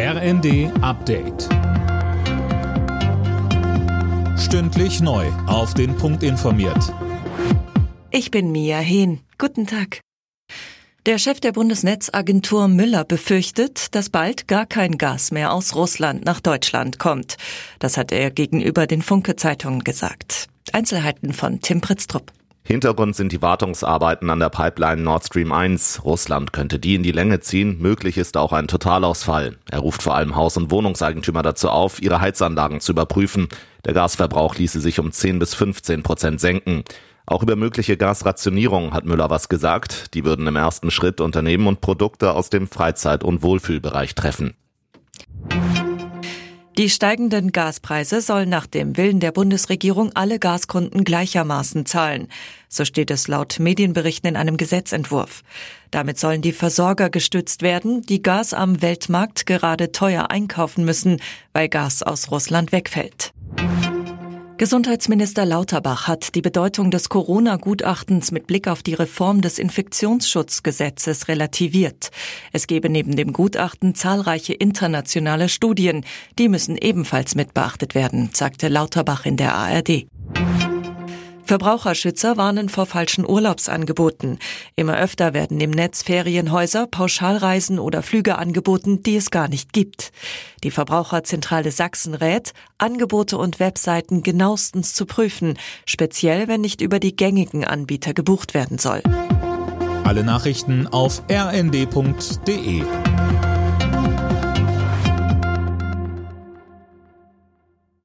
RND Update. Stündlich neu. Auf den Punkt informiert. Ich bin Mia Hehn. Guten Tag. Der Chef der Bundesnetzagentur Müller befürchtet, dass bald gar kein Gas mehr aus Russland nach Deutschland kommt. Das hat er gegenüber den Funke-Zeitungen gesagt. Einzelheiten von Tim Pritztrup. Hintergrund sind die Wartungsarbeiten an der Pipeline Nord Stream 1. Russland könnte die in die Länge ziehen. Möglich ist auch ein Totalausfall. Er ruft vor allem Haus- und Wohnungseigentümer dazu auf, ihre Heizanlagen zu überprüfen. Der Gasverbrauch ließe sich um 10 bis 15 Prozent senken. Auch über mögliche Gasrationierung hat Müller was gesagt. Die würden im ersten Schritt Unternehmen und Produkte aus dem Freizeit- und Wohlfühlbereich treffen. Die steigenden Gaspreise sollen nach dem Willen der Bundesregierung alle Gaskunden gleichermaßen zahlen. So steht es laut Medienberichten in einem Gesetzentwurf. Damit sollen die Versorger gestützt werden, die Gas am Weltmarkt gerade teuer einkaufen müssen, weil Gas aus Russland wegfällt. Gesundheitsminister Lauterbach hat die Bedeutung des Corona-Gutachtens mit Blick auf die Reform des Infektionsschutzgesetzes relativiert. Es gebe neben dem Gutachten zahlreiche internationale Studien. Die müssen ebenfalls mit beachtet werden, sagte Lauterbach in der ARD. Verbraucherschützer warnen vor falschen Urlaubsangeboten. Immer öfter werden im Netz Ferienhäuser, Pauschalreisen oder Flüge angeboten, die es gar nicht gibt. Die Verbraucherzentrale Sachsen rät, Angebote und Webseiten genauestens zu prüfen, speziell wenn nicht über die gängigen Anbieter gebucht werden soll. Alle Nachrichten auf rnd.de